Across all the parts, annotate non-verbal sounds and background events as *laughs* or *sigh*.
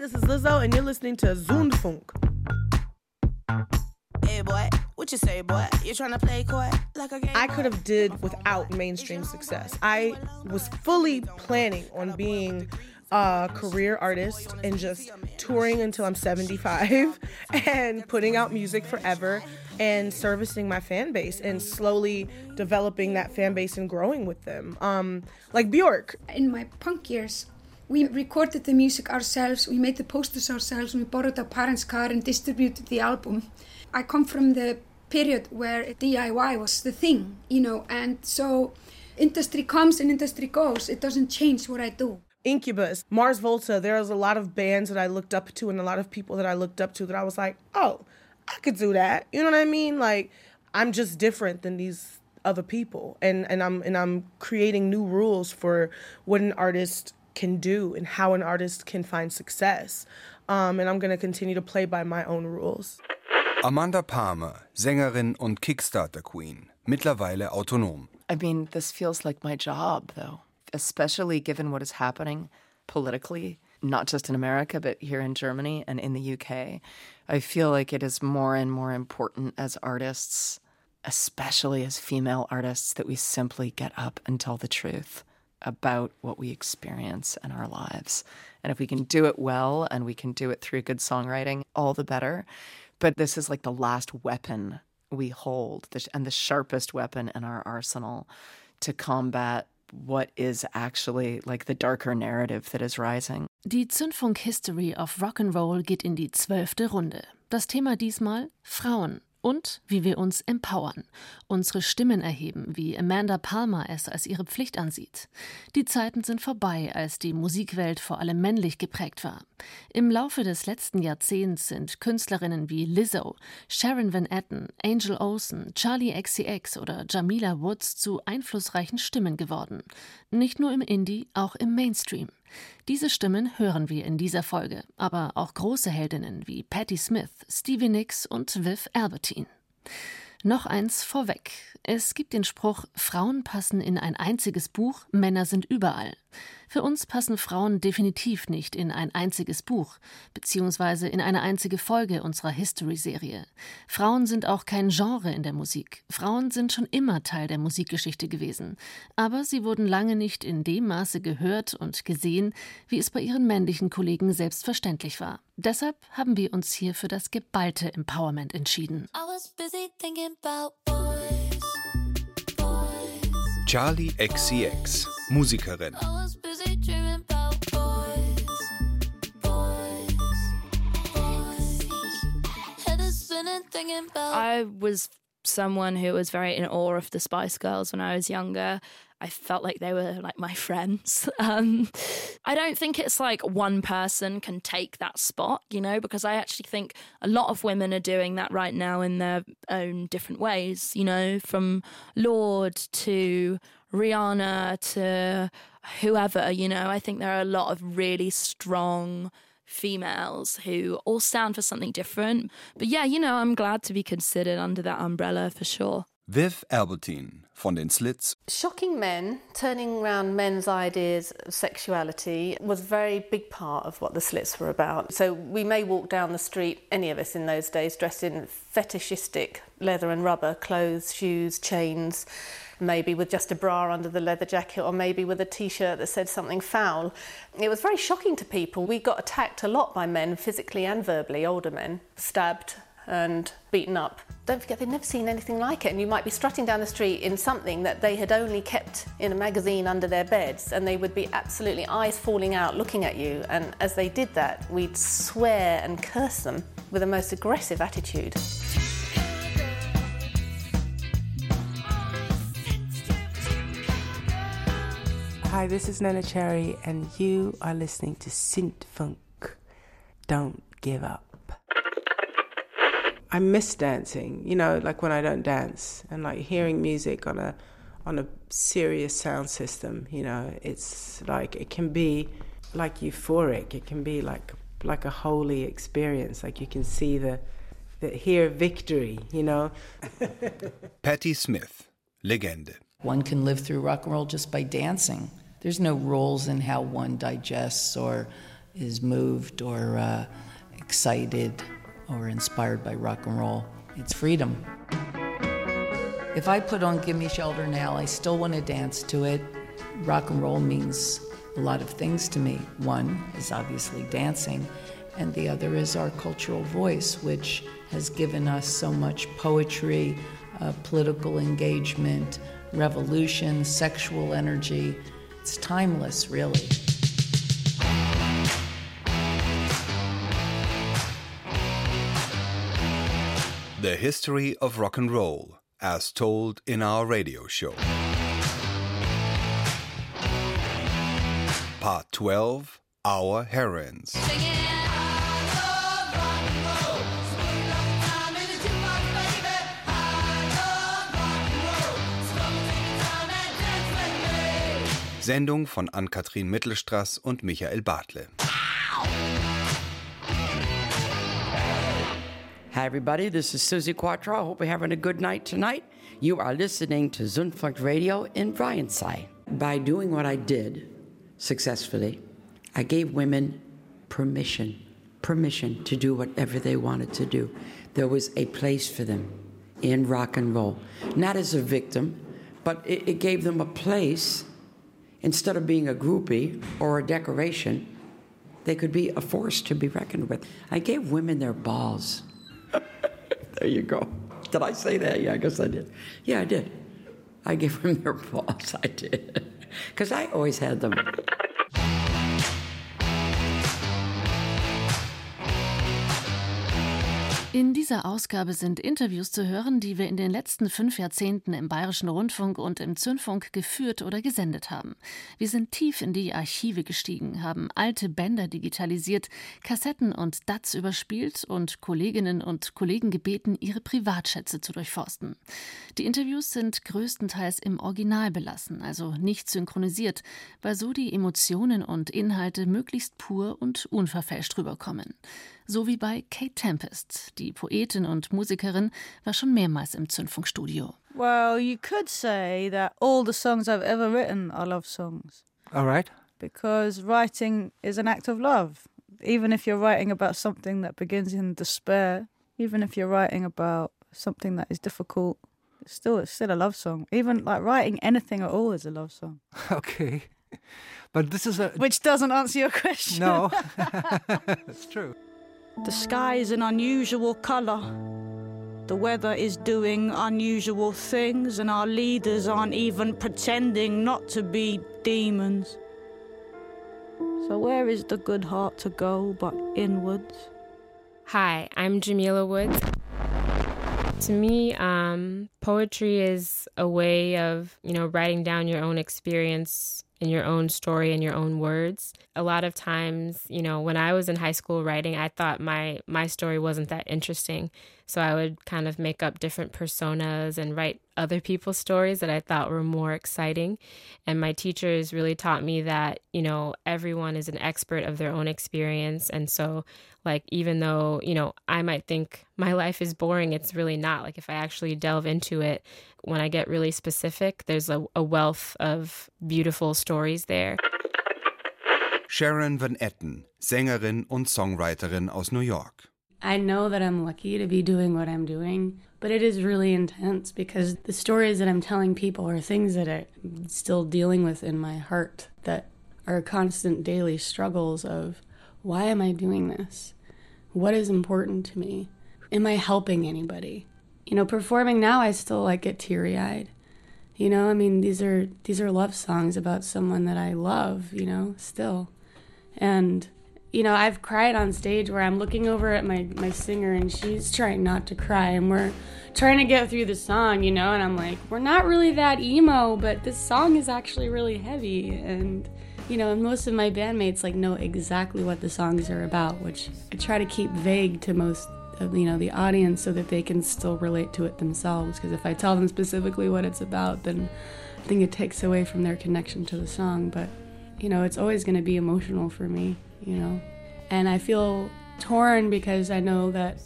this is Lizzo, and you're listening to Zündfunk. Hey boy, what you say, boy? You trying to play coy like a game? I could have did without mainstream success. I was fully planning on being a career artist and just touring until I'm 75 *laughs* and putting out music forever and servicing my fan base and slowly developing that fan base and growing with them. Um, like Björk. In my punk years, we recorded the music ourselves, we made the posters ourselves, we borrowed our parents' car and distributed the album. I come from the period where DIY was the thing, you know, and so industry comes and industry goes. It doesn't change what I do. Incubus, Mars Volta, there was a lot of bands that I looked up to and a lot of people that I looked up to that I was like, oh, I could do that. You know what I mean? Like, I'm just different than these other people. And, and I'm and I'm creating new rules for what an artist can do and how an artist can find success. Um, and I'm gonna continue to play by my own rules. Amanda Palmer, Sängerin und Kickstarter Queen, mittlerweile autonom. I mean, this feels like my job, though. especially given what is happening politically, not just in America, but here in Germany and in the UK. I feel like it is more and more important as artists, especially as female artists, that we simply get up and tell the truth about what we experience in our lives. And if we can do it well and we can do it through good songwriting, all the better. But this is like the last weapon we hold and the sharpest weapon in our arsenal to combat what is actually like the darker narrative that is rising. Die Zündfunk History of Rock and Roll geht in die zwölfte Runde. Das Thema diesmal Frauen und wie wir uns empowern, unsere Stimmen erheben, wie Amanda Palmer es als ihre Pflicht ansieht. Die Zeiten sind vorbei, als die Musikwelt vor allem männlich geprägt war. Im Laufe des letzten Jahrzehnts sind Künstlerinnen wie Lizzo, Sharon Van Etten, Angel Olsen, Charlie XCX oder Jamila Woods zu einflussreichen Stimmen geworden. Nicht nur im Indie, auch im Mainstream. Diese Stimmen hören wir in dieser Folge, aber auch große Heldinnen wie Patti Smith, Stevie Nicks und Viv Albertine. Noch eins vorweg. Es gibt den Spruch, Frauen passen in ein einziges Buch, Männer sind überall. Für uns passen Frauen definitiv nicht in ein einziges Buch, beziehungsweise in eine einzige Folge unserer History-Serie. Frauen sind auch kein Genre in der Musik. Frauen sind schon immer Teil der Musikgeschichte gewesen. Aber sie wurden lange nicht in dem Maße gehört und gesehen, wie es bei ihren männlichen Kollegen selbstverständlich war. Deshalb haben wir uns hier für das geballte Empowerment entschieden. Charli XCX, Musikerin. I was someone who was very in awe of the Spice Girls when I was younger. I felt like they were like my friends. *laughs* Um, I don't think it's like one person can take that spot, you know, because I actually think a lot of women are doing that right now in their own different ways, you know, from Lorde to Rihanna to whoever, you know. I think there are a lot of really strong females who all stand for something different. But yeah, you know, I'm glad to be considered under that umbrella for sure. Viv Albertine von den Slits. Shocking men, turning around men's ideas of sexuality was a very big part of what the Slits were about. So we may walk down the street, any of us in those days, dressed in fetishistic leather and rubber clothes, shoes, chains, maybe with just a bra under the leather jacket or maybe with a t-shirt that said something foul. It was very shocking to people. We got attacked a lot by men, physically and verbally, older men, stabbed, and beaten up. Don't forget, they'd never seen anything like it, and you might be strutting down the street in something that they had only kept in a magazine under their beds, and they would be absolutely eyes falling out looking at you. And as they did that, we'd swear and curse them with a most aggressive attitude. Hi, this is Neneh Cherry, and you are listening to Zündfunk. Don't give up. I miss dancing, you know, like when I don't dance and like hearing music on a on a serious sound system, you know, it's like it can be like euphoric. It can be like like a holy experience. Like you can see the the hear victory, you know. *laughs* Patti Smith, Legende. One can live through rock and roll just by dancing. There's no rules in how one digests or is moved or uh, excited or inspired by rock and roll. It's freedom. If I put on Gimme Shelter now, I still want to dance to it. Rock and roll means a lot of things to me. One is obviously dancing, and the other is our cultural voice, which has given us so much poetry, uh, political engagement, revolution, sexual energy. It's timeless, really. The History of Rock and Roll, as told in our radio show. Part 12 Our Heroines. Sendung von Ann-Kathrin Mittelstraß und Michael Bartle. Hi, everybody. This is Suzi Quatro. I hope you're having a good night tonight. You are listening to Zündfunk Radio in Bryantside. By doing what I did successfully, I gave women permission, permission to do whatever they wanted to do. There was a place for them in rock and roll, not as a victim, but it, it gave them a place. Instead of being a groupie or a decoration, they could be a force to be reckoned with. I gave women their balls. There you go. Did I say that? Yeah, I guess I did. Yeah, I did. I gave them their *laughs* balls. I did. Because I always had them. In dieser Ausgabe sind Interviews zu hören, die wir in den letzten fünf Jahrzehnten im Bayerischen Rundfunk und im Zündfunk geführt oder gesendet haben. Wir sind tief in die Archive gestiegen, haben alte Bänder digitalisiert, Kassetten und DATs überspielt und Kolleginnen und Kollegen gebeten, ihre Privatschätze zu durchforsten. Die Interviews sind größtenteils im Original belassen, also nicht synchronisiert, weil so die Emotionen und Inhalte möglichst pur und unverfälscht rüberkommen. So wie bei Kate Tempest. Die Poetin und Musikerin war schon mehrmals im Zündfunkstudio. Well, you could say that all the songs I've ever written are love songs. All right. Because writing is an act of love. Even if you're writing about something that begins in despair, even if you're writing about something that is difficult, it's still it's still a love song. Even like writing anything at all is a love song. *laughs* Okay. But this is a Which doesn't answer your question. No. *laughs* *laughs* That's true. The sky is an unusual colour. The weather is doing unusual things, and our leaders aren't even pretending not to be demons. So, where is the good heart to go but inwards? Hi, I'm Jamila Woods. To me, um, poetry is a way of, you know, writing down your own experience in your own story in your own words. A lot of times, you know, when I was in high school writing, I thought my my story wasn't that interesting. So I would kind of make up different personas and write other people's stories that I thought were more exciting. And my teachers really taught me that, you know, everyone is an expert of their own experience. And so, like, even though, you know, I might think my *laughs* life is boring, it's really not. Like, if I actually delve into it, when I get really specific, there's a, a wealth of beautiful stories there. Sharon Van Etten, Sängerin und Songwriterin aus New York. I know that I'm lucky to be doing what I'm doing, but it is really intense because the stories that I'm telling people are things that I'm still dealing with in my heart that are constant daily struggles of why am I doing this? What is important to me? Am I helping anybody? You know, performing now I still like get teary-eyed. You know, I mean these are these are love songs about someone that I love, you know, still. And you know, I've cried on stage where I'm looking over at my, my singer and she's trying not to cry and we're trying to get through the song, you know, and I'm like, we're not really that emo, but this song is actually really heavy and you know, and most of my bandmates like know exactly what the songs are about, which I try to keep vague to most of you know the audience so that they can still relate to it themselves because if I tell them specifically what it's about, then I think it takes away from their connection to the song, but you know, it's always going to be emotional for me you know. And I feel torn because I know that,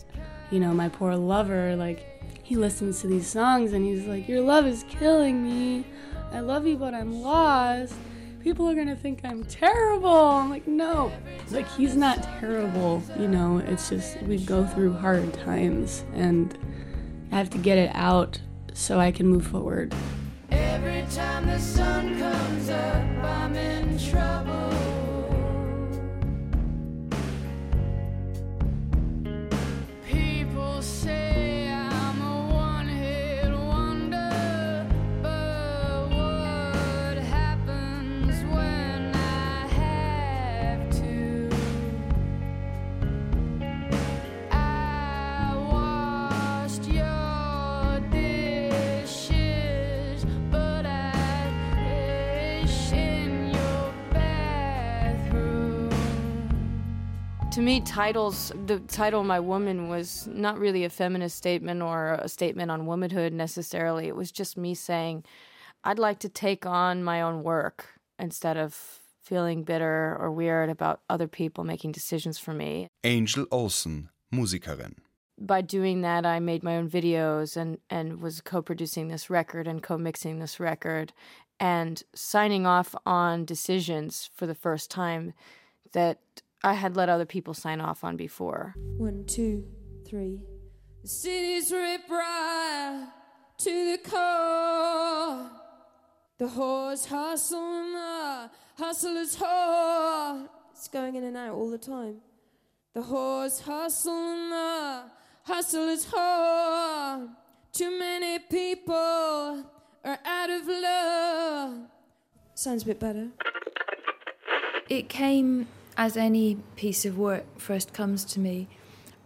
you know, my poor lover, like, he listens to these songs and he's like, Your love is killing me. I love you, but I'm lost. people are gonna think I'm terrible. I'm like, no, like he's not terrible. You know, it's just we go through hard times, and I have to get it out so I can move forward. Every time the sun comes me, titles, the title My Woman was not really a feminist statement or a statement on womanhood necessarily. It was just me saying, I'd like to take on my own work instead of feeling bitter or weird about other people making decisions for me. Angel Olsen, Musikerin. By doing that, I made my own videos and, and was co producing this record and co mixing this record and signing off on decisions for the first time that I had let other people sign off on before. One, two, three. The city's ripped right to the core. The whores hustle and the hustlers whore. It's going in and out all the time. The whores hustle and the hustlers whore. Too many people are out of love. Sounds a bit better. It came as any piece of work first comes to me.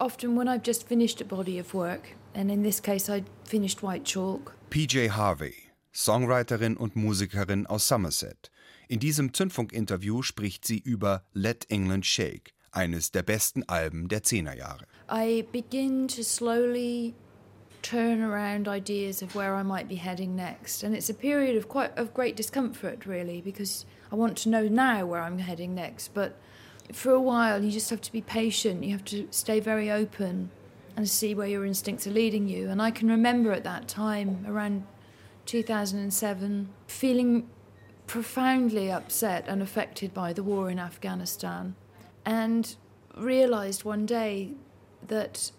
Often when I've just finished a body of work, and in this case I'd finished White Chalk, PJ Harvey, Songwriterin und Musikerin aus Somerset. In diesem Zündfunk-Interview spricht sie über Let England Shake, eines der besten Alben der Zehnerjahre. I begin to slowly turn around ideas of where I might be heading next. And it's a period of quite of great discomfort really because I want to know now where I'm heading next, but for a while you just have to be patient. You have to stay very open and see where your instincts are leading you. And I can remember at that time around 2007 feeling profoundly upset and affected by the war in Afghanistan and realized one day that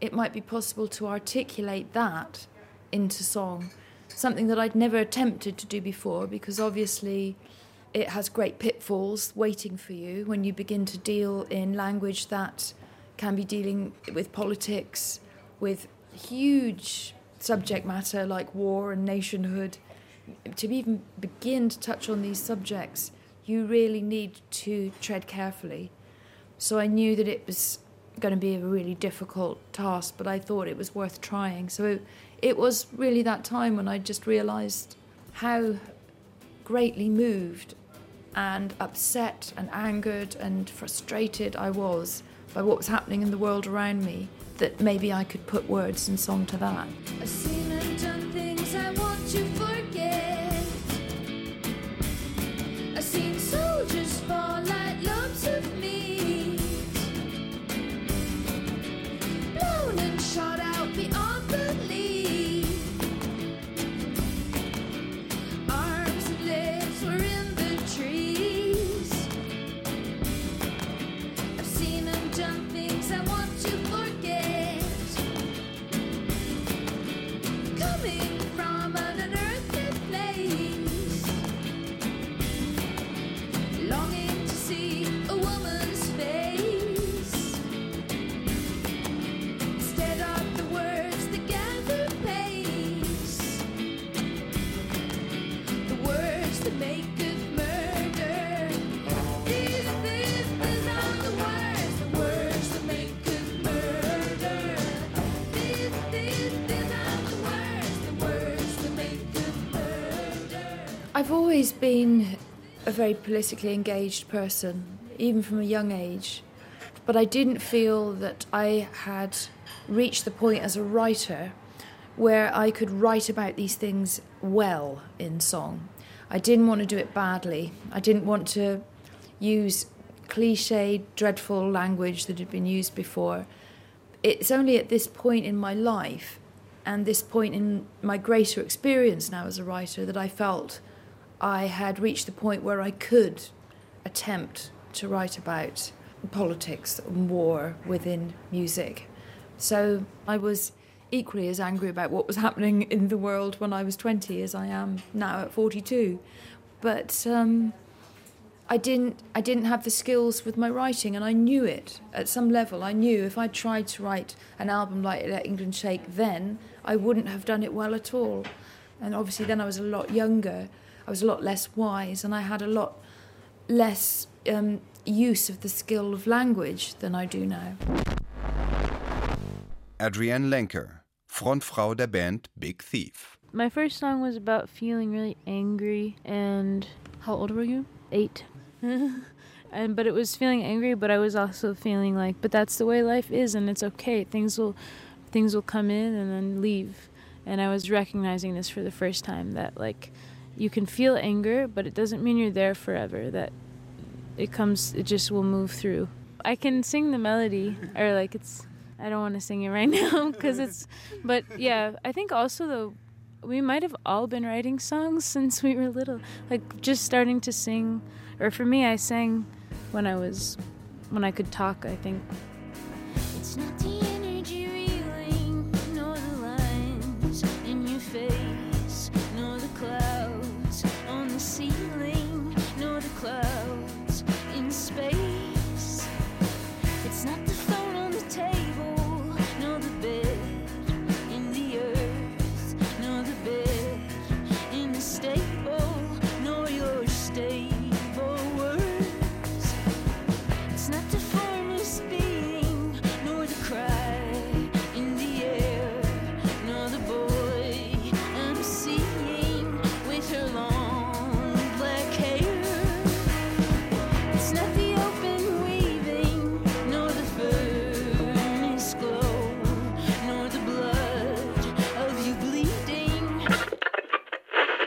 it might be possible to articulate that into song, something that I'd never attempted to do before because obviously it has great pitfalls waiting for you when you begin to deal in language that can be dealing with politics, with huge subject matter like war and nationhood. To even begin to touch on these subjects, you really need to tread carefully. So I knew that it was going to be a really difficult task, but I thought it was worth trying. So it was really that time when I just realized how greatly moved and upset and angered and frustrated I was by what was happening in the world around me that maybe I could put words and song to that. I've seen and done things I want to forget. I've seen soldiers fall like lumps of meat, blown and shot always been a very politically engaged person, even from a young age. But I didn't feel that I had reached the point as a writer where I could write about these things well in song. I didn't want to do it badly. I didn't want to use cliched, dreadful language that had been used before. It's only at this point in my life and this point in my greater experience now as a writer that I felt I had reached the point where I could attempt to write about politics and war within music. So I was equally as angry about what was happening in the world when I was 20 as I am now at 42. But um, I didn't I didn't have the skills with my writing and I knew it at some level. I knew if I tried to write an album like Let England Shake then, I wouldn't have done it well at all. And obviously then I was a lot younger. I was a lot less wise and I had a lot less um, use of the skill of language than I do now. Adrianne Lenker, Frontfrau der Band Big Thief. My first song was about feeling really angry and how old were you? 8. *laughs* and but it was feeling angry but I was also feeling like but that's the way life is and it's okay. Things will things will come in and then leave. And I was recognizing this for the first time that like you can feel anger but it doesn't mean you're there forever that it comes it just will move through. I can sing the melody or like it's I don't want to sing it right *laughs* now because it's, but yeah, I think also though, we might have all been writing songs *laughs* since we were little, like just starting to sing, or for me, I sang when I was, when I could talk. I think.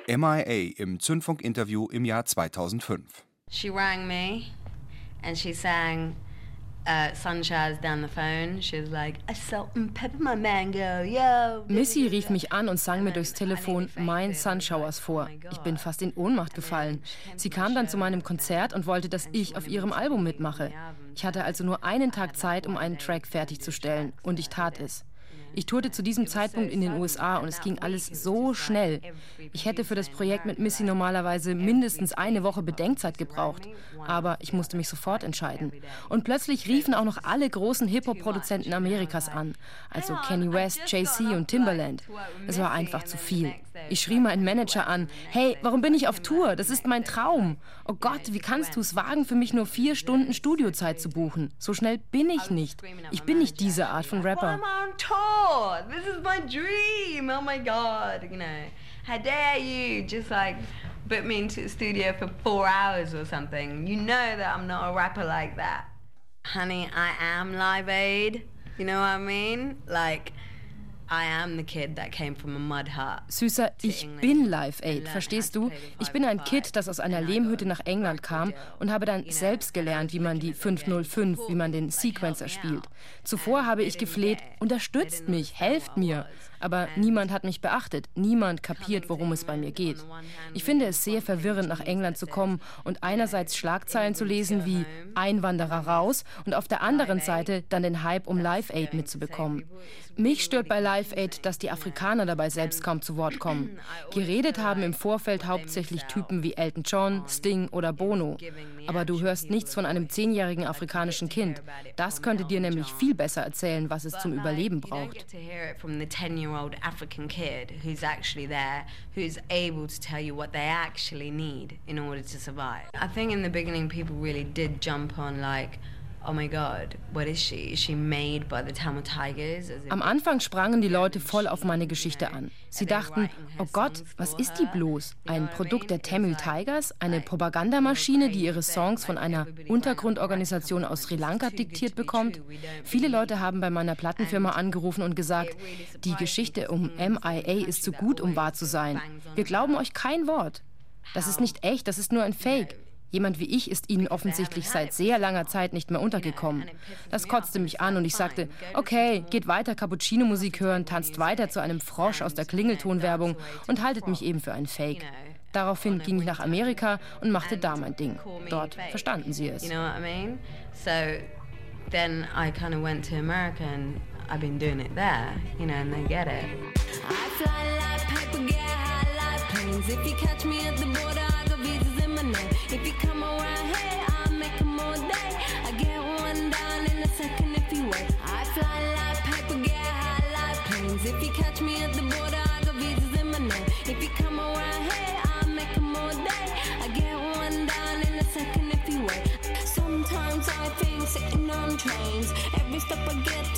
MIA im Zündfunk-Interview im Jahr 2005. She rang me and she sang uh, down the phone. She was like, I salt and pepper my mango, yo. Missy rief mich an und sang mir durchs Telefon Mein Sunshowers vor. Ich bin fast in Ohnmacht gefallen. Sie kam dann zu meinem Konzert und wollte, dass ich auf ihrem Album mitmache. Ich hatte also nur einen Tag Zeit, um einen Track fertigzustellen. Und ich tat es. Ich tourte zu diesem Zeitpunkt in den USA und es ging alles so schnell. Ich hätte für das Projekt mit Missy normalerweise mindestens eine Woche Bedenkzeit gebraucht. Aber ich musste mich sofort entscheiden. Und plötzlich riefen auch noch alle großen Hip-Hop-Produzenten Amerikas an. Also Kanye West, Jay-Z und Timbaland. Es war einfach zu viel. Ich schrie meinen Manager an. Hey, warum bin ich auf Tour? Das ist mein Traum. Oh Gott, wie kannst du es wagen, für mich nur vier Stunden Studiozeit zu buchen? So schnell bin ich nicht. Ich bin nicht diese Art von Rapper. This is my dream. Oh my god, you know. How dare you just like put me into the studio for four hours or something? You know that I'm not a rapper like that. Honey, I am Live Aid. You know what I mean? Like, Süßer, ich bin Live Aid, verstehst du? Ich bin ein Kid, das aus einer Lehmhütte nach England kam und habe dann selbst gelernt, wie man die 505, wie man den Sequencer spielt. Zuvor habe ich gefleht, unterstützt mich, helft mir. Aber niemand hat mich beachtet, niemand kapiert, worum es bei mir geht. Ich finde es sehr verwirrend, nach England zu kommen und einerseits Schlagzeilen zu lesen wie Einwanderer raus und auf der anderen Seite dann den Hype um Live Aid mitzubekommen. Mich stört bei Live Aid, dass die Afrikaner dabei selbst kaum zu Wort *clears throat* kommen. Geredet haben im Vorfeld hauptsächlich Typen wie Elton John, Sting oder Bono. Aber du hörst nichts von einem zehnjährigen afrikanischen Kind. Das könnte dir nämlich viel besser erzählen, was es zum Überleben braucht. To hear it from the 10 year old African kid who's actually there, who's able to tell you what they actually need in order to survive. I think in the beginning, people really did jump on, like, oh my god, what is she? Is she made by the Tamil Tigers? Am Anfang sprangen die Leute voll auf meine Geschichte an. Sie dachten, oh Gott, was ist die bloß? Ein Produkt der Tamil Tigers? Eine Propagandamaschine, die ihre Songs von einer Untergrundorganisation aus Sri Lanka diktiert bekommt? Viele Leute haben bei meiner Plattenfirma angerufen und gesagt, die Geschichte um MIA ist zu gut, um wahr zu sein. Wir glauben euch kein Wort. Das ist nicht echt, das ist nur ein Fake. Jemand wie ich ist ihnen offensichtlich seit sehr langer Zeit nicht mehr untergekommen. Das kotzte mich an und ich sagte, okay, geht weiter Cappuccino-Musik hören, tanzt weiter zu einem Frosch aus der Klingeltonwerbung und haltet mich eben für einen Fake. Daraufhin ging ich nach Amerika und machte da mein Ding. Dort verstanden sie es. You know what I mean? So then I kind of went to America and I've been doing it there, you know, and they get it. I fly like paper, get high like planes. If you catch me at the border, Name. If you come around here, I'll make them all day. I get one down in a second if you wait. I fly like paper, get high like planes. If you catch me at the border, I got visas in my name. If you come around here, I'll make them all day. I get one down in a second if you wait. Sometimes I think sitting on trains. Every step I get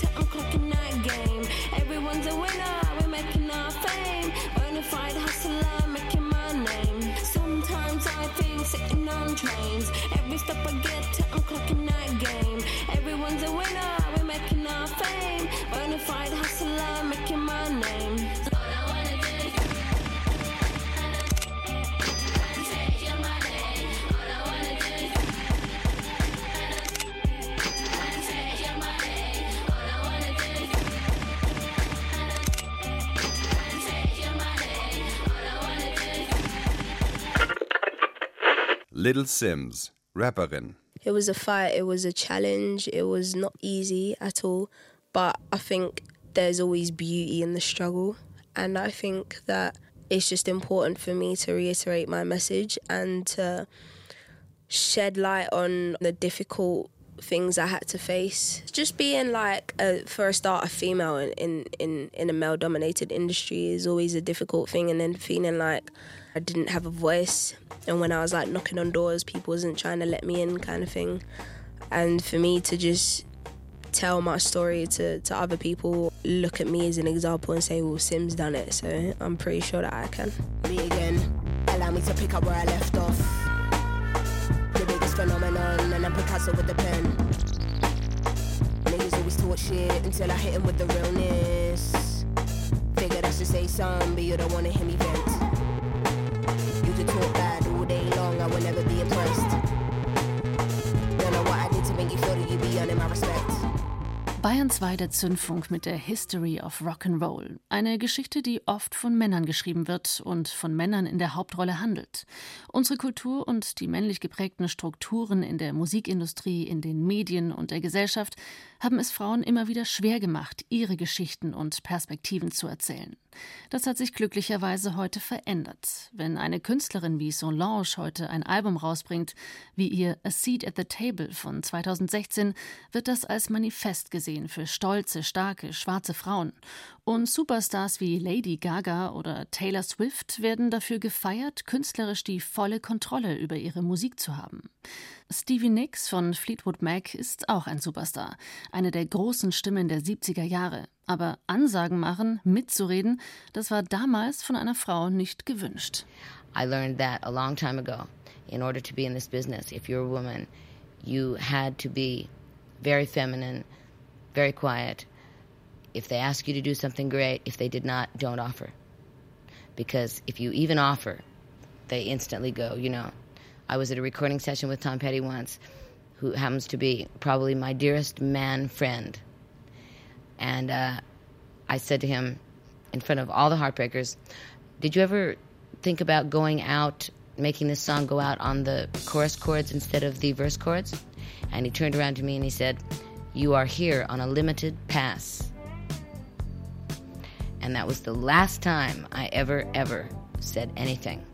Little Simz, Rapperin. It was a fight, it was a challenge, it was not easy at all. But I think there's always beauty in the struggle. And I think that it's just important for me to reiterate my message and to shed light on the difficult things I had to face. Just being like, a, for a start, a female in, in, in, a male dominated industry is always a difficult thing. And then feeling like I didn't have a voice. And when I was like knocking on doors, people wasn't trying to let me in, kind of thing. And for me to just tell my story to, to other people, look at me as an example and say, well, Sim's done it. So I'm pretty sure that I can. Me again. Allow me to pick up where I left off. Phenomenon, and I'm Picasso with the pen. Niggas always talk shit until I hit him with the realness. Figured I should say something, but you don't wanna hear me vent. You could talk bad all day long, I will never be impressed. Don't know what I did to make you feel that you be earning my respect. Bayern 2 der Zündfunk mit der History of Rock'n'Roll. Eine Geschichte, die oft von Männern geschrieben wird und von Männern in der Hauptrolle handelt. Unsere Kultur und die männlich geprägten Strukturen in der Musikindustrie, in den Medien und der Gesellschaft haben es Frauen immer wieder schwer gemacht, ihre Geschichten und Perspektiven zu erzählen. Das hat sich glücklicherweise heute verändert. Wenn eine Künstlerin wie Solange heute ein Album rausbringt, wie ihr A Seat at the Table von 2016, wird das als Manifest gesehen für stolze, starke, schwarze Frauen. Und Superstars wie Lady Gaga oder Taylor Swift werden dafür gefeiert, künstlerisch die volle Kontrolle über ihre Musik zu haben. Stevie Nicks von Fleetwood Mac ist auch ein Superstar, eine der großen Stimmen der 70er Jahre. Aber Ansagen machen, mitzureden, das war damals von einer Frau nicht gewünscht. I learned that a long time ago. In order to be in this business, if you're a woman, you had to be very feminine, very quiet. If they ask you to do something great, if they did not, don't offer. Because if you even offer, they instantly go, you know. I was at a recording session with Tom Petty once, who happens to be probably my dearest man friend. And uh, I said to him in front of all the Heartbreakers, Did you ever think about going out, making this song go out on the chorus chords instead of the verse chords? And he turned around to me and he said, You are here on a limited pass. And that was the last time I ever, ever said anything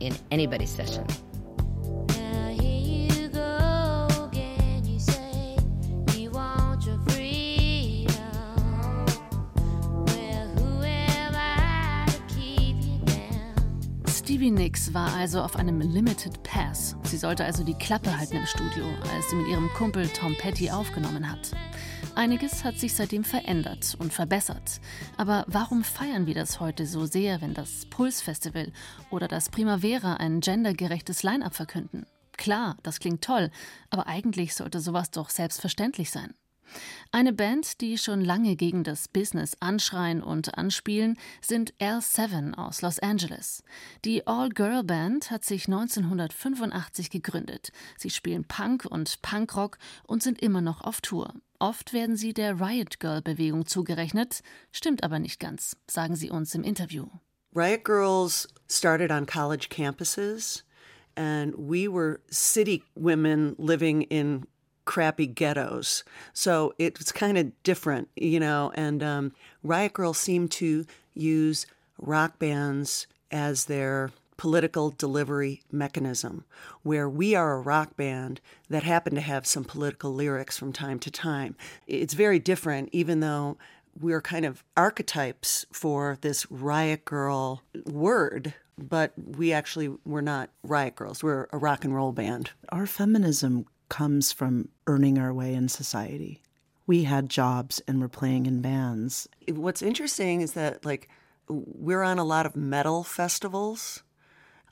in anybody's session. Nicks war also auf einem Limited Pass. Sie sollte also die Klappe halten im Studio, als sie mit ihrem Kumpel Tom Petty aufgenommen hat. Einiges hat sich seitdem verändert und verbessert. Aber warum feiern wir das heute so sehr, wenn das Pulse-Festival oder das Primavera ein gendergerechtes Line-up verkünden? Klar, das klingt toll, aber eigentlich sollte sowas doch selbstverständlich sein. Eine Band, die schon lange gegen das Business anschreien und anspielen, sind L7 aus Los Angeles. Die All-Girl-Band hat sich 1985 gegründet. Sie spielen Punk und Punkrock und sind immer noch auf Tour. Oft werden sie der Riot Girl-Bewegung zugerechnet, stimmt aber nicht ganz, sagen sie uns im Interview. Riot Girls started on college campuses, and we were city women living in crappy ghettos. So it's kind of different, you know. And um, Riot Girls seem to use rock bands as their political delivery mechanism, where we are a rock band that happen to have some political lyrics from time to time. It's very different, even though we're kind of archetypes for this riot girl word, but we actually we're not riot girls. We're a rock and roll band. Our feminism comes from earning our way in society. We had jobs and were playing in bands. What's interesting is that like we're on a lot of metal festivals,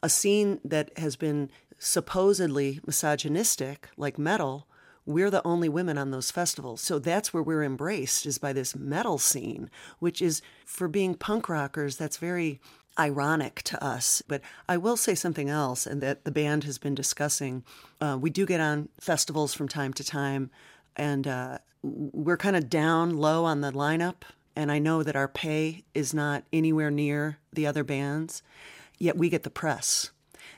a scene that has been supposedly misogynistic like metal we're the only women on those festivals. So that's where we're embraced is by this metal scene, which is for being punk rockers, that's very ironic to us. But I will say something else, and that the band has been discussing. Uh, we do get on festivals from time to time, and uh, we're kind of down low on the lineup. And I know that our pay is not anywhere near the other bands, yet we get the press.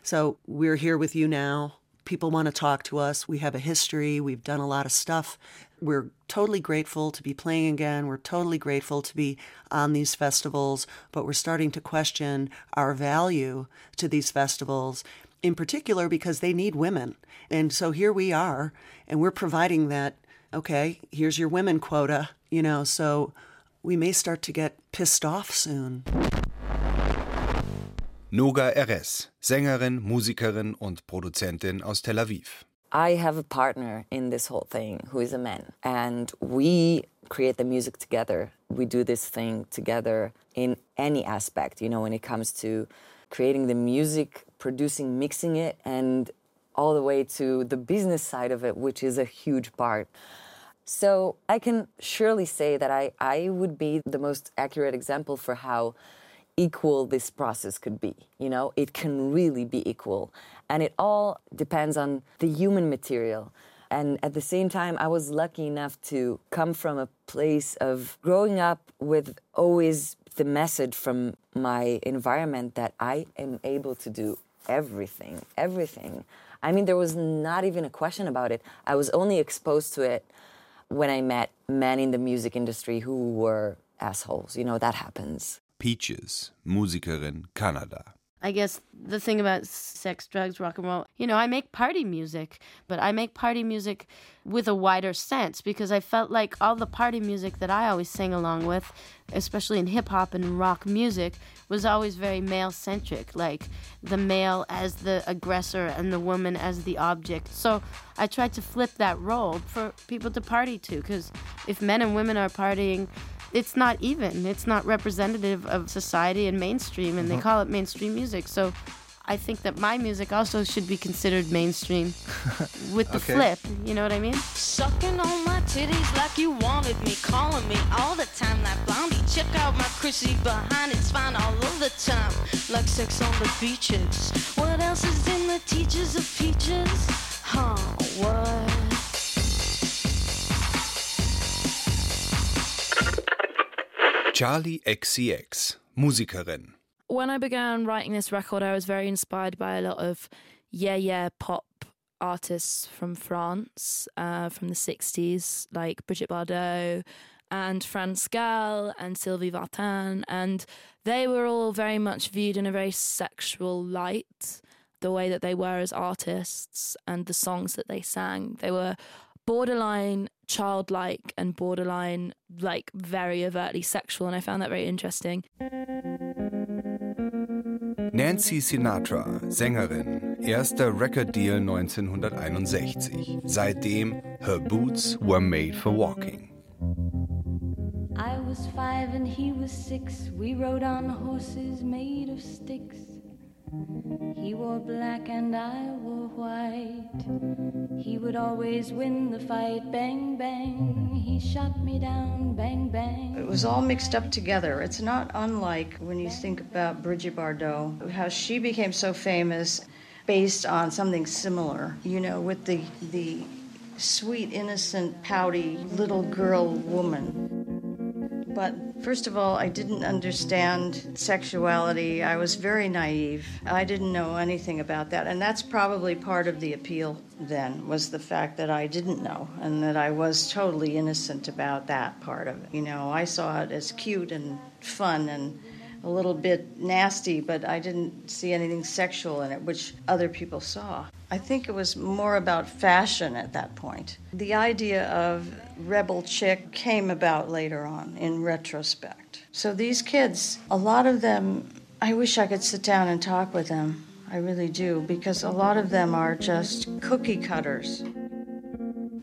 So we're here with you now people want to talk to us. We have a history, we've done a lot of stuff. We're totally grateful to be playing again. We're totally grateful to be on these festivals, but we're starting to question our value to these festivals, in particular because they need women. And so here we are, and we're providing that, okay, here's your women quota, you know, so we may start to get pissed off soon. Noga RS, Sängerin, Musikerin und Produzentin aus Tel Aviv. I have a partner in this whole thing who is a man, and we create the music together. We do this thing together in any aspect, you know, when it comes to creating the music, producing, mixing it, and all the way to the business side of it, which is a huge part. So I can surely say that I, I would be the most accurate example for how equal this process could be. You know, it can really be equal. And it all depends on the human material. And at the same time, I was lucky enough to come from a place of growing up with always the message from my environment that I am able to do everything, everything. I mean, there was not even a question about it. I was only exposed to it when I met men in the music industry who were assholes. You know, that happens. Peaches, Musikerin, Kanada. I guess the thing about sex, drugs, rock and roll, you know, I make party music, but I make party music with a wider sense because I felt like all the party music that I always sang along with, especially in hip hop and rock music, was always very male centric, like the male as the aggressor and the woman as the object. So I tried to flip that role for people to party to because if men and women are partying, it's not even. It's not representative of society and mainstream, and mm-hmm. they call it mainstream music. So I think that my music also should be considered mainstream *laughs* with the okay. flip. You know what I mean? Sucking on my titties like you wanted me, calling me all the time. That blondie, check out my Chrissy behind. It's fine all of the time, like sex on the beaches. What else is in the teachers of peaches? Huh? What? Charli XCX, Musikerin. When I began writing this record, I was very inspired by a lot of yeah, yeah pop artists from France uh, from the 60s, like Brigitte Bardot and France Gall and Sylvie Vartan. And they were all very much viewed in a very sexual light, the way that they were as artists and the songs that they sang. They were borderline childlike and borderline like very overtly sexual and I found that very interesting. Nancy Sinatra, Sängerin, erster Record Deal 1961. Seitdem Her Boots Were Made for Walking. I was five and he was six. We rode on horses made of sticks. He wore black and I wore white. He would always win the fight. Bang, bang. He shot me down. Bang, bang. It was all mixed up together. It's not unlike when you think about Brigitte Bardot, how she became so famous based on something similar, you know, with the, the sweet, innocent, pouty little girl woman. But First of all, I didn't understand sexuality. I was very naive. I didn't know anything about that. And that's probably part of the appeal then, was the fact that I didn't know and that I was totally innocent about that part of it. You know, I saw it as cute and fun and a little bit nasty, but I didn't see anything sexual in it, which other people saw. I think it was more about fashion at that point. The idea of rebel chick came about later on in retrospect. So these kids, a lot of them, I wish I could sit down and talk with them. I really do, because a lot of them are just cookie cutters.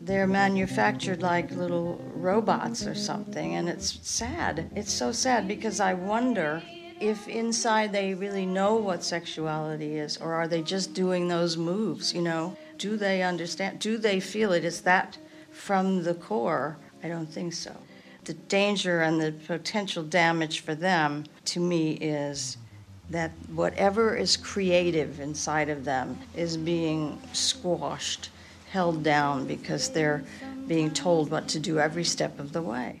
They're manufactured like little robots or something, and it's sad. It's so sad because I wonder if inside they really know what sexuality is, or are they just doing those moves, you know? Do they understand? Do they feel it? Is that from the core? I don't think so. The danger and the potential damage for them, to me, is that whatever is creative inside of them is being squashed, held down, because they're being told what to do every step of the way.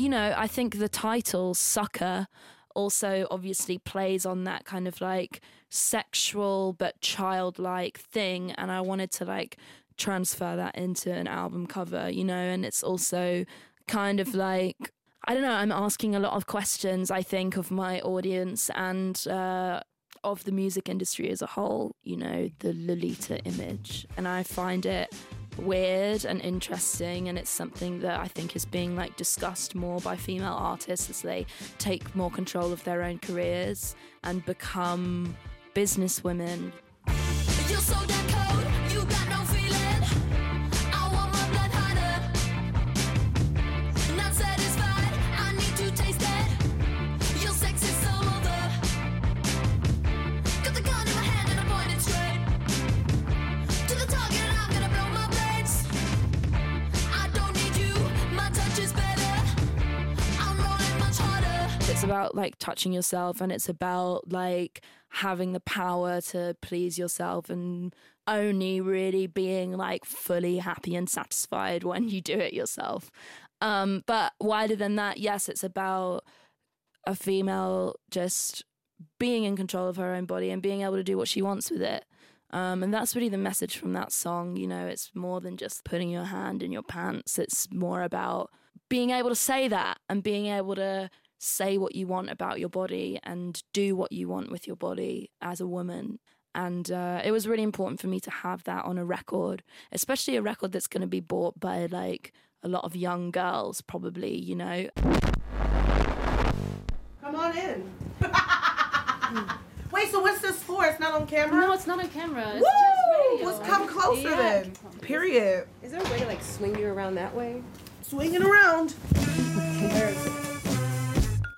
you know, I think the title Sucker also obviously plays on that kind of like sexual but childlike thing. And I wanted to like transfer that into an album cover, you know, and it's also kind of like, I don't know, I'm asking a lot of questions, I think, of my audience and, uh, of the music industry as a whole, you know, the Lolita image. And I find it weird and interesting and it's something that I think is being like discussed more by female artists as they take more control of their own careers and become businesswomen. it's like touching yourself and it's about like having the power to please yourself and only really being like fully happy and satisfied when you do it yourself. Um, but wider than that, yes, it's about a female just being in control of her own body and being able to do what she wants with it. Um, and that's really the message from that song. You know, it's more than just putting your hand in your pants, it's more about being able to say that and being able to say what you want about your body and do what you want with your body as a woman. And uh, it was really important for me to have that on a record, especially a record that's going to be bought by like a lot of young girls, probably, you know. Come on in. *laughs* Wait, so what's this for? It's not on camera? No, it's not on camera. It's Woo! just radio. Let's come closer Yeah. then. Period. Is there a way to like swing you around that way? Swinging around.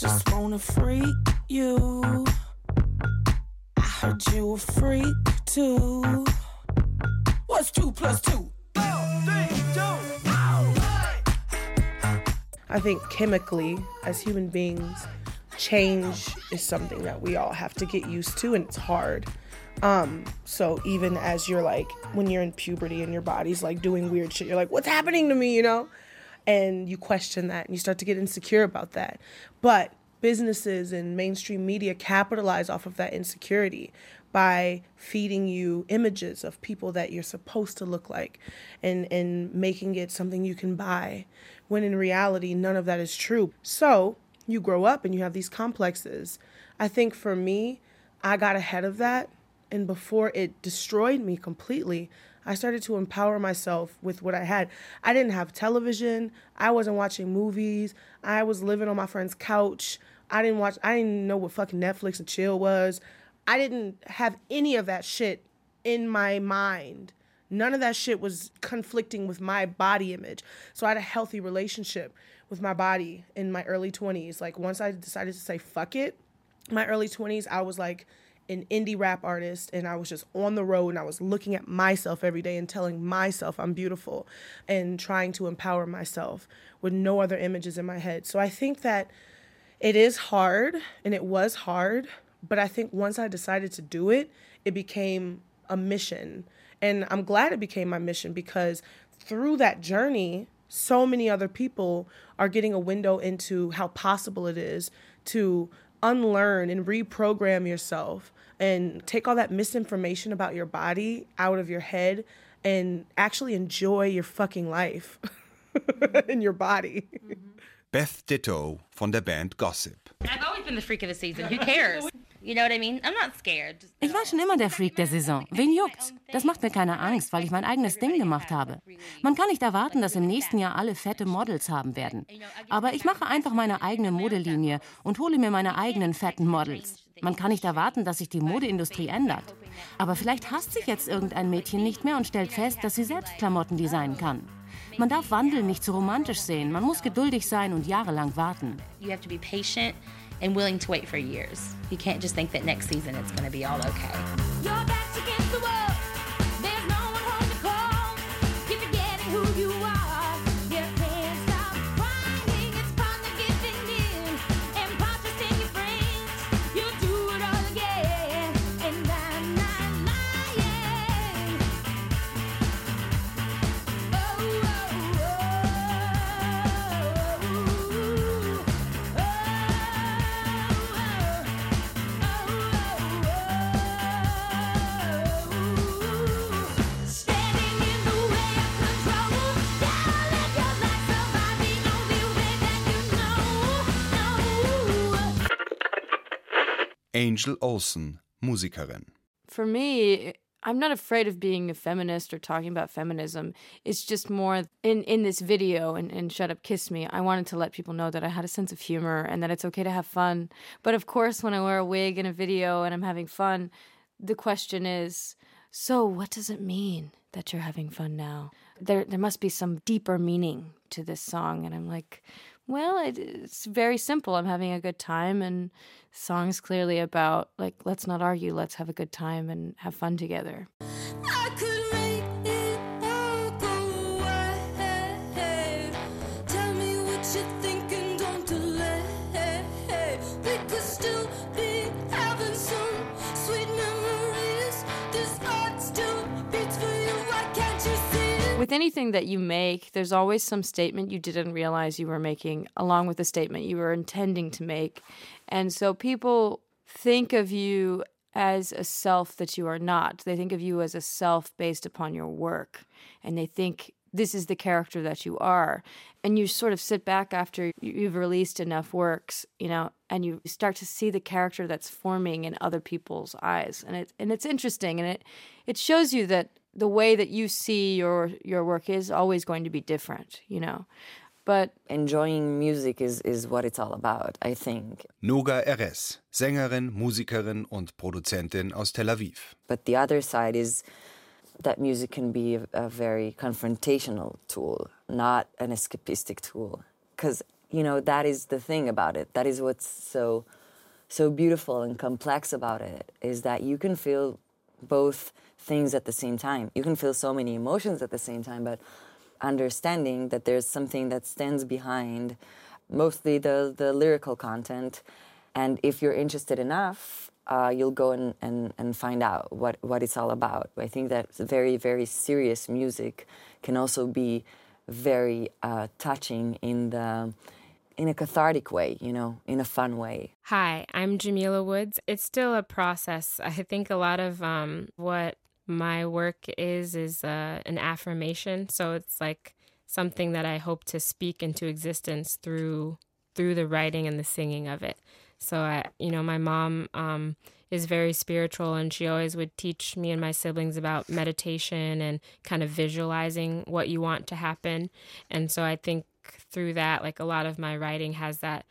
I just wanna freak you. I heard you a freak too. What's two plus two? I think chemically, as human beings, change is something that we all have to get used to, and it's hard. Um, so even as you're like, when you're in puberty and your body's like doing weird shit, you're like, what's happening to me, you know? And you question that and you start to get insecure about that. But businesses and mainstream media capitalize off of that insecurity by feeding you images of people that you're supposed to look like and, and making it something you can buy when in reality none of that is true. So you grow up and you have these complexes. I think for me, I got ahead of that and before it destroyed me completely, I started to empower myself with what I had. I didn't have television. I wasn't watching movies. I was living on my friend's couch. I didn't watch, I didn't know what fucking Netflix and chill was. I didn't have any of that shit in my mind. None of that shit was conflicting with my body image. So I had a healthy relationship with my body in my early 20s. Like once I decided to say fuck it, my early 20s, I was like, an indie rap artist and I was just on the road and I was looking at myself every day and telling myself I'm beautiful and trying to empower myself with no other images in my head. So I think that it is hard and it was hard, but I think once I decided to do it, it became a mission. And I'm glad it became my mission because through that journey, so many other people are getting a window into how possible it is to unlearn and reprogram yourself and take all that misinformation about your body out of your head and actually enjoy your fucking life *laughs* in your body. Beth Ditto von der Band Gossip. I've always been the freak of the season. Who cares? *laughs* You know what I mean? I'm not scared. Ich war schon immer der Freak der Saison. Wen juckt's? Das macht mir keine Angst, weil ich mein eigenes Ding gemacht habe. Man kann nicht erwarten, dass im nächsten Jahr alle fette Models haben werden. Aber ich mache einfach meine eigene Modelinie und hole mir meine eigenen fetten Models. Man kann nicht erwarten, dass sich die Modeindustrie ändert. Aber vielleicht hasst sich jetzt irgendein Mädchen nicht mehr und stellt fest, dass sie selbst Klamotten designen kann. Man darf Wandel nicht zu romantisch sehen. Man muss geduldig sein und jahrelang warten. You have to be patient and willing to wait for years. You can't just think that next season it's going to be all okay. Angel Olsen, Musikerin. For me, I'm not afraid of being a feminist or talking about feminism. It's just more in, in this video and, and Shut Up Kiss Me, I wanted to let people know that I had a sense of humor and that it's okay to have fun. But of course, when I wear a wig in a video and I'm having fun, the question is so what does it mean that you're having fun now? There, there must be some deeper meaning to this song. And I'm like, well, it, it's very simple. I'm having a good time, and song's clearly about like let's not argue, let's have a good time and have fun together. With anything that you make, there's always some statement you didn't realize you were making, along with the statement you were intending to make. And so people think of you as a self that you are not. They think of you as a self based upon your work. And they think this is the character that you are. And you sort of sit back after you've released enough works, you know, and you start to see the character that's forming in other people's eyes. And it and it's interesting and it it shows you that the way that you see your your work is always going to be different, you know. But enjoying music is is what it's all about, I think. Noga Erez, Sängerin, Musikerin und Produzentin aus Tel Aviv. But the other side is that music can be a, a very confrontational tool, not an escapistic tool. Because you know that is the thing about it. That is what's so so beautiful and complex about it is that you can feel both things at the same time. You can feel so many emotions at the same time, but understanding that there's something that stands behind mostly the, the lyrical content. And if you're interested enough, uh, you'll go and, and, and find out what, what it's all about. I think that very, very serious music can also be very uh, touching in the in a cathartic way, you know, in a fun way. Hi, I'm Jamila Woods. It's still a process. I think a lot of um, what my work is is uh, an affirmation. So it's like something that I hope to speak into existence through through the writing and the singing of it. So I, you know, my mom um, is very spiritual, and she always would teach me and my siblings about meditation and kind of visualizing what you want to happen. And so I think through that, like a lot of my writing has that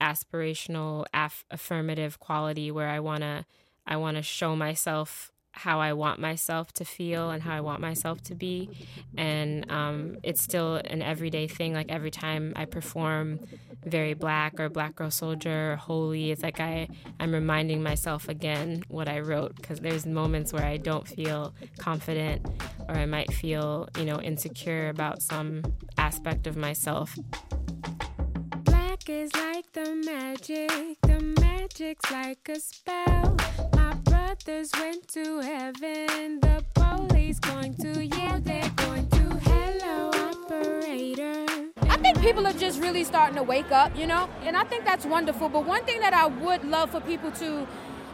aspirational, aff- affirmative quality where I wanna, I wanna show myself how I want myself to feel and how I want myself to be. And um, it's still an everyday thing. Like every time I perform Very Black or Black Girl Soldier or Holy, it's like I, I'm reminding myself again what I wrote because there's moments where I don't feel confident or I might feel, you know, insecure about some aspect of myself. Black is like the magic, the magic's like a spell went to heaven. The police going to, they're going to. Hello, operator. I think people are just really starting to wake up, you know? And I think that's wonderful. But one thing that I would love for people to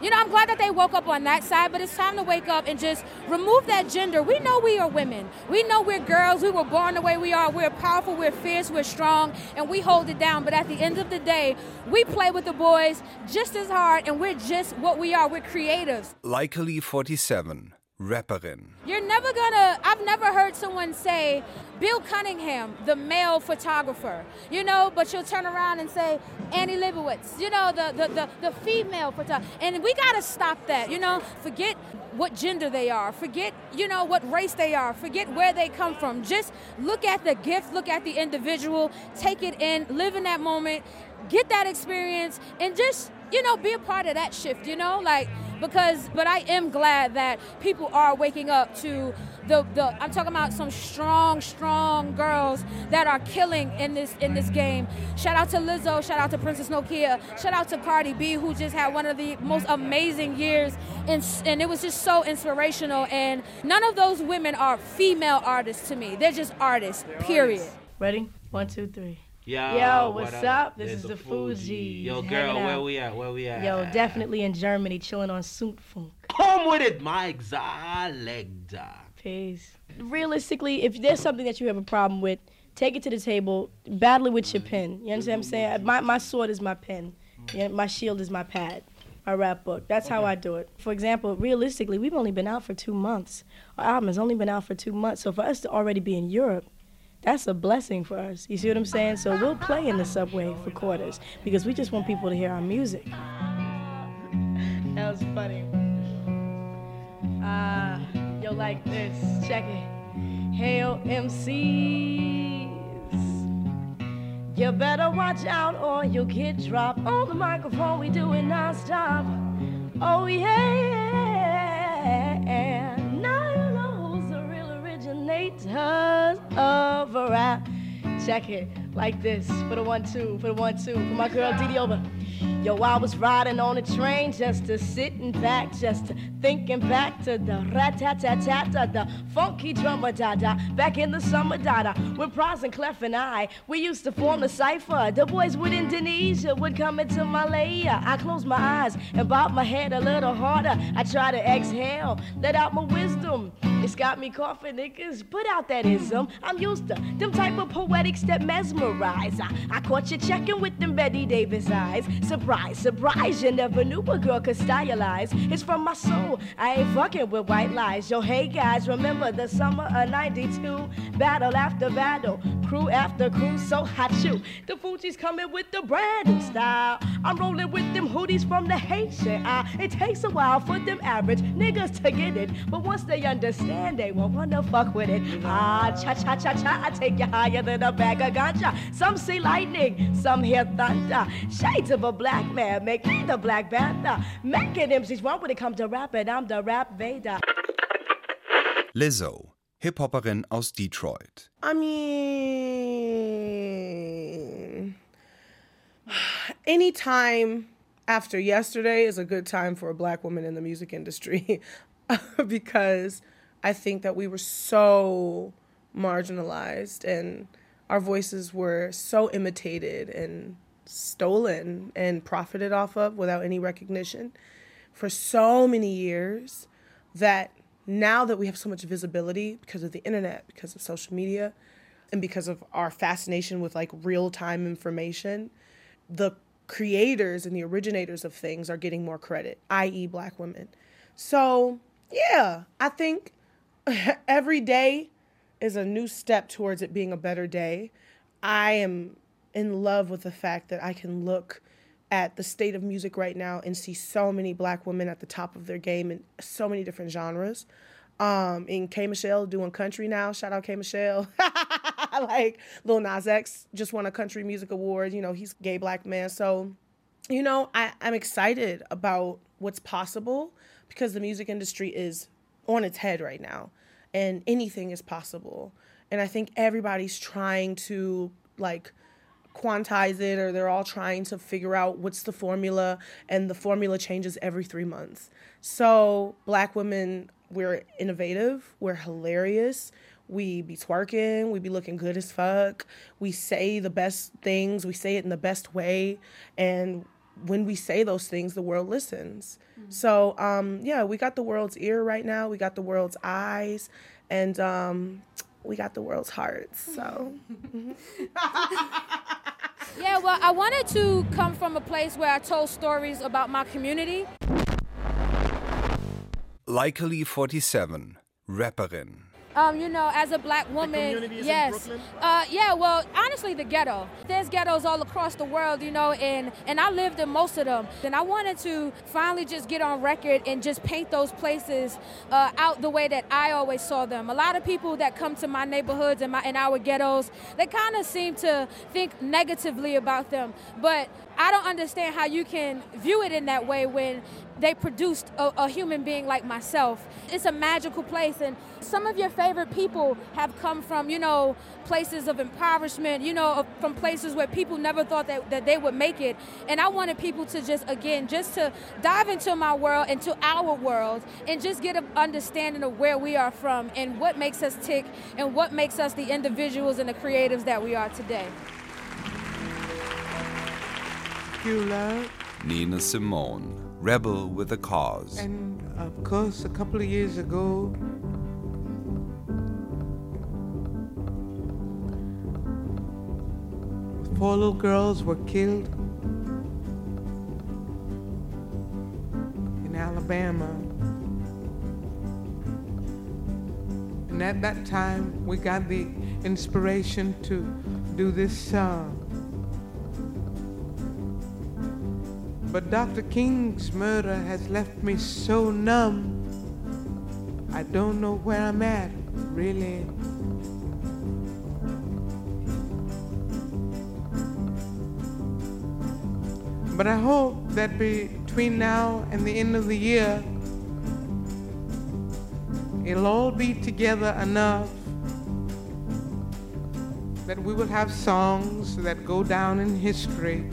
you know, I'm glad that they woke up on that side, but it's time to wake up and just remove that gender. We know we are women. We know we're girls. We were born the way we are. We're powerful, we're fierce, we're strong, and we hold it down. But at the end of the day, we play with the boys just as hard, and we're just what we are. We're creatives. Leikeli47 rapperin. You're never gonna, I've never heard someone say, Bill Cunningham, the male photographer, you know, but you'll turn around and say, Annie Leibovitz, you know, the, the, the, the female photographer. And we gotta stop that, you know, forget what gender they are, forget, you know, what race they are, forget where they come from. Just look at the gift, look at the individual, take it in, live in that moment, get that experience, and just, you know, be a part of that shift, you know, like, because but I am glad that people are waking up to the, the I'm talking about some strong, strong girls that are killing in this in this game. Shout out to Lizzo, shout out to Princess Nokia, shout out to Cardi B who just had one of the most amazing years and and it was just so inspirational and none of those women are female artists to me. They're just artists. Period. Ready? One, two, three. Yo, Yo what's what up? up? This There's is the Fuji. Fuji. Yo, girl, where we at? Where we at? Yo, definitely in Germany, chilling on Zündfunk. Come with it, Mike Zalegda. Peace. Realistically, if there's something that you have a problem with, take it to the table, battle it with your pen. You understand what I'm saying? My, my sword is my pen. My shield is my pad. My rap book. That's how I do it. For example, realistically, we've only been out for two months. Our album has only been out for two months. So for us to already be in Europe, that's a blessing for us. You see what I'm saying? So we'll play in the subway for quarters because we just want people to hear our music. *laughs* That was funny. Uh, yo, like this. Check it. Hail MCs. You better watch out or you'll get dropped on the microphone. We do it non-stop. Oh yeah. Originators of rap. Check it like this for the one two, for the one two, for my girl Didi over. Yo, I was riding on a train just to sitting back, just to thinking back to the rat tat tat tat the funky drummer da da. Back in the summer da da, when Pras and Clef and I, we used to form the cipher. The boys with Indonesia would come into Malaya. I closed my eyes and bob my head a little harder. I try to exhale, let out my wisdom. It's got me coughing, niggas. Put out that ism. I'm used to them type of poetics that mesmerize. I, I caught you checking with them Bette Davis eyes. Surprise, surprise, you never knew a girl could stylize. It's from my soul. I ain't fucking with white lies. Yo, hey guys, remember the summer of 92? Battle after battle, crew after crew, so hot you. The Fugees coming with the brand new style. I'm rolling with them hoodies from the Haitian. It takes a while for them average niggas to get it, but once they understand, they won't wanna fuck with it. Ah, cha cha cha cha, I take you higher than a bag of ganja. Some see lightning, some hear thunder. Shades of a black man make me the Black Panther. Making MCs wrong when it comes to rapping, I'm the rap Vader. Lizzo, Hip-Hopperin aus Detroit. I mean, *sighs* any time after yesterday is a good time for a black woman in the music industry *laughs* because I think that we were so marginalized and our voices were so imitated and stolen and profited off of without any recognition for so many years that now that we have so much visibility because of the internet, because of social media, and because of our fascination with like real time information, the creators and the originators of things are getting more credit, i.e., black women. So, yeah, I think *laughs* every day is a new step towards it being a better day. I am in love with the fact that I can look at the state of music right now and see so many black women at the top of their game in so many different genres. Um, in K Michelle doing country now. Shout out K Michelle. *laughs* like Lil Nas X just won a country music award. You know, he's gay black man. So, you know, I, I'm excited about what's possible because the music industry is on its head right now and anything is possible. And I think everybody's trying to like quantize it or they're all trying to figure out what's the formula and the formula changes every 3 months. So, black women we're innovative, we're hilarious. We be twerking, we be looking good as fuck. We say the best things, we say it in the best way and when we say those things, the world listens. Mm-hmm. So, um, yeah, we got the world's ear right now. We got the world's eyes, and um, we got the world's hearts. So, *laughs* yeah, well, I wanted to come from a place where I told stories about my community. Leikeli47, Rapperin. Um, you know, as a black woman, yes, uh, yeah. Well, honestly, the ghetto. There's ghettos all across the world, you know, and and I lived in most of them. And I wanted to finally just get on record and just paint those places uh, out the way that I always saw them. A lot of people that come to my neighborhoods and my and our ghettos, they kind of seem to think negatively about them, but I don't understand how you can view it in that way when they produced a, a, human being like myself. It's a magical place, and some of your favorite people have come from, you know, places of impoverishment, you know, from places where people never thought that, that they would make it. And I wanted people to just, again, just to dive into my world, into our world, and just get an understanding of where we are from and what makes us tick and what makes us the individuals and the creatives that we are today. You, love. Nina Simone, rebel with a cause. And of course, a couple of years ago, four little girls were killed in Alabama. And at that time, we got the inspiration to do this song. But Dr. King's murder has left me so numb. I don't know where I'm at, really. But I hope that between now and the end of the year, it'll all be together enough that we will have songs that go down in history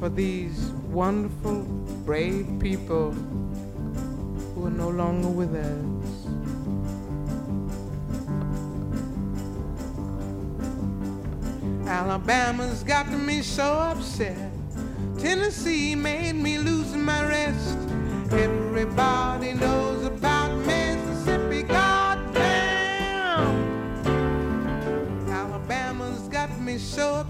for these wonderful, brave people who are no longer with us. Alabama's got me so upset. Tennessee made me lose my rest. Everybody knows about Mississippi, goddamn. Alabama's got me so upset.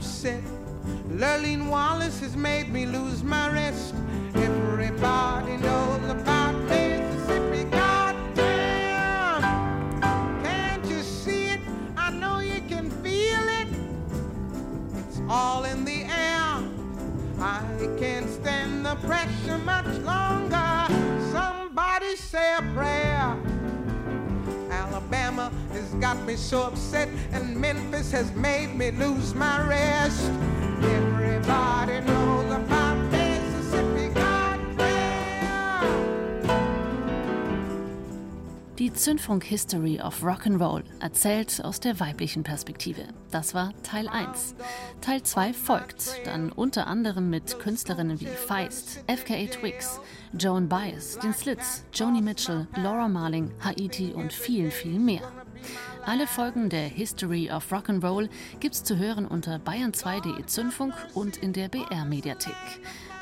Lurleen Wallace has made me lose my rest. Everybody knows about Mississippi. Goddamn! Can't you see it? I know you can feel it. It's all in the air. I can't stand the pressure much longer. Somebody say a prayer. Alabama has got me so upset, and Memphis has made me lose my rest. Mississippi, Die Zündfunk History of Rock'n'Roll erzählt aus der weiblichen Perspektive. Das war Teil 1. Teil 2 folgt, dann unter anderem mit Künstlerinnen wie Feist, FKA Twigs, Joan Baez, den Slits, Joni Mitchell, Laura Marling, Haiti und vielen, vielen mehr. Alle Folgen der History of Rock'n'Roll gibt's zu hören unter bayern2.de Zündfunk und in der BR-Mediathek.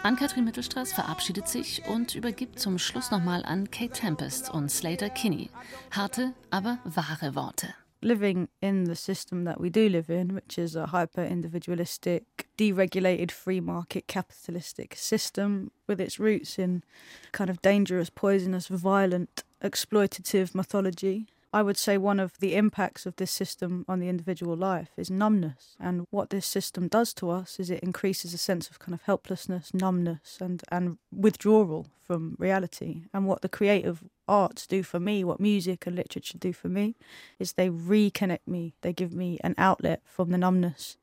Ann-Kathrin Mittelstraß verabschiedet sich und übergibt zum Schluss nochmal an Kate Tempest und Slater Kinney. Harte, aber wahre Worte. living in the system that we do live in, which is a hyper individualistic, deregulated, free market capitalistic system with its roots in kind of dangerous, poisonous, violent, exploitative mythology. I would say one of the impacts of this system on the individual life is numbness. And what this system does to us is it increases a sense of kind of helplessness, numbness, and, and withdrawal from reality. And what the creative arts do for me, what music and literature do for me, is they reconnect me. They give me an outlet from the numbness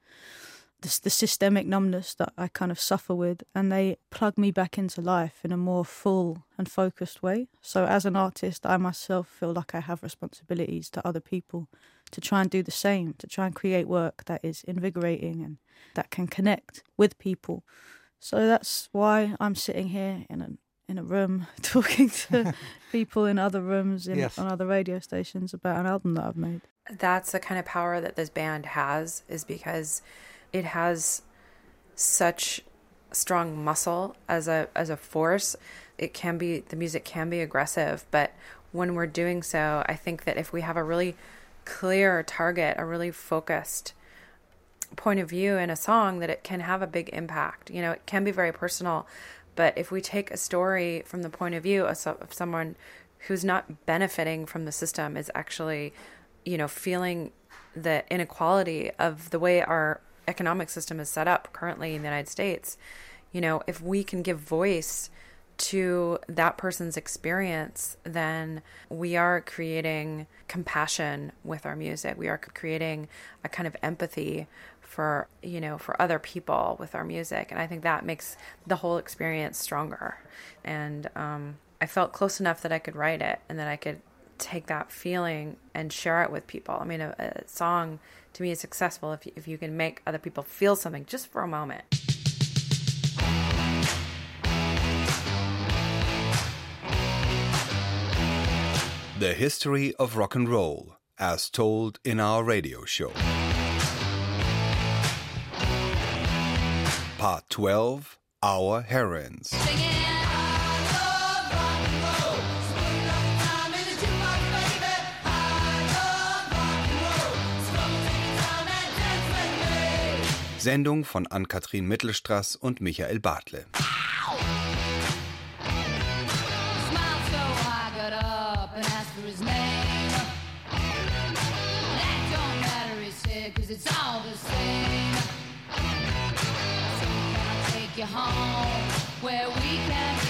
the, the systemic numbness that I kind of suffer with, and they plug me back into life in a more full and focused way. So, as an artist, I myself feel like I have responsibilities to other people to try and do the same, to try and create work that is invigorating and that can connect with people. So that's why I'm sitting here in a in a room *laughs* talking to *laughs* people in other rooms in, yes. on other radio stations about an album that I've made. That's the kind of power that this band has, is because it has such strong muscle as a as a force. It can be the music can be aggressive, but when we're doing so, I think that if we have a really clear target, a really focused point of view in a song, that it can have a big impact. You know, it can be very personal, but if we take a story from the point of view of, of someone who's not benefiting from the system, is actually, you know, feeling the inequality of the way our economic system is set up currently in the United States, you know, if we can give voice to that person's experience, then we are creating compassion with our music. We are creating a kind of empathy for, you know, for other people with our music. And I think that makes the whole experience stronger. And um, I felt close enough that I could write it and that I could take that feeling and share it with people. I mean, a, a song to me is successful if you, if you can make other people feel something just for a moment. The history of rock and roll, as told in our radio show. Part 12 Our Heroines. Sendung von Ann-Kathrin Mittelstraß und Michael Bartle. home where we can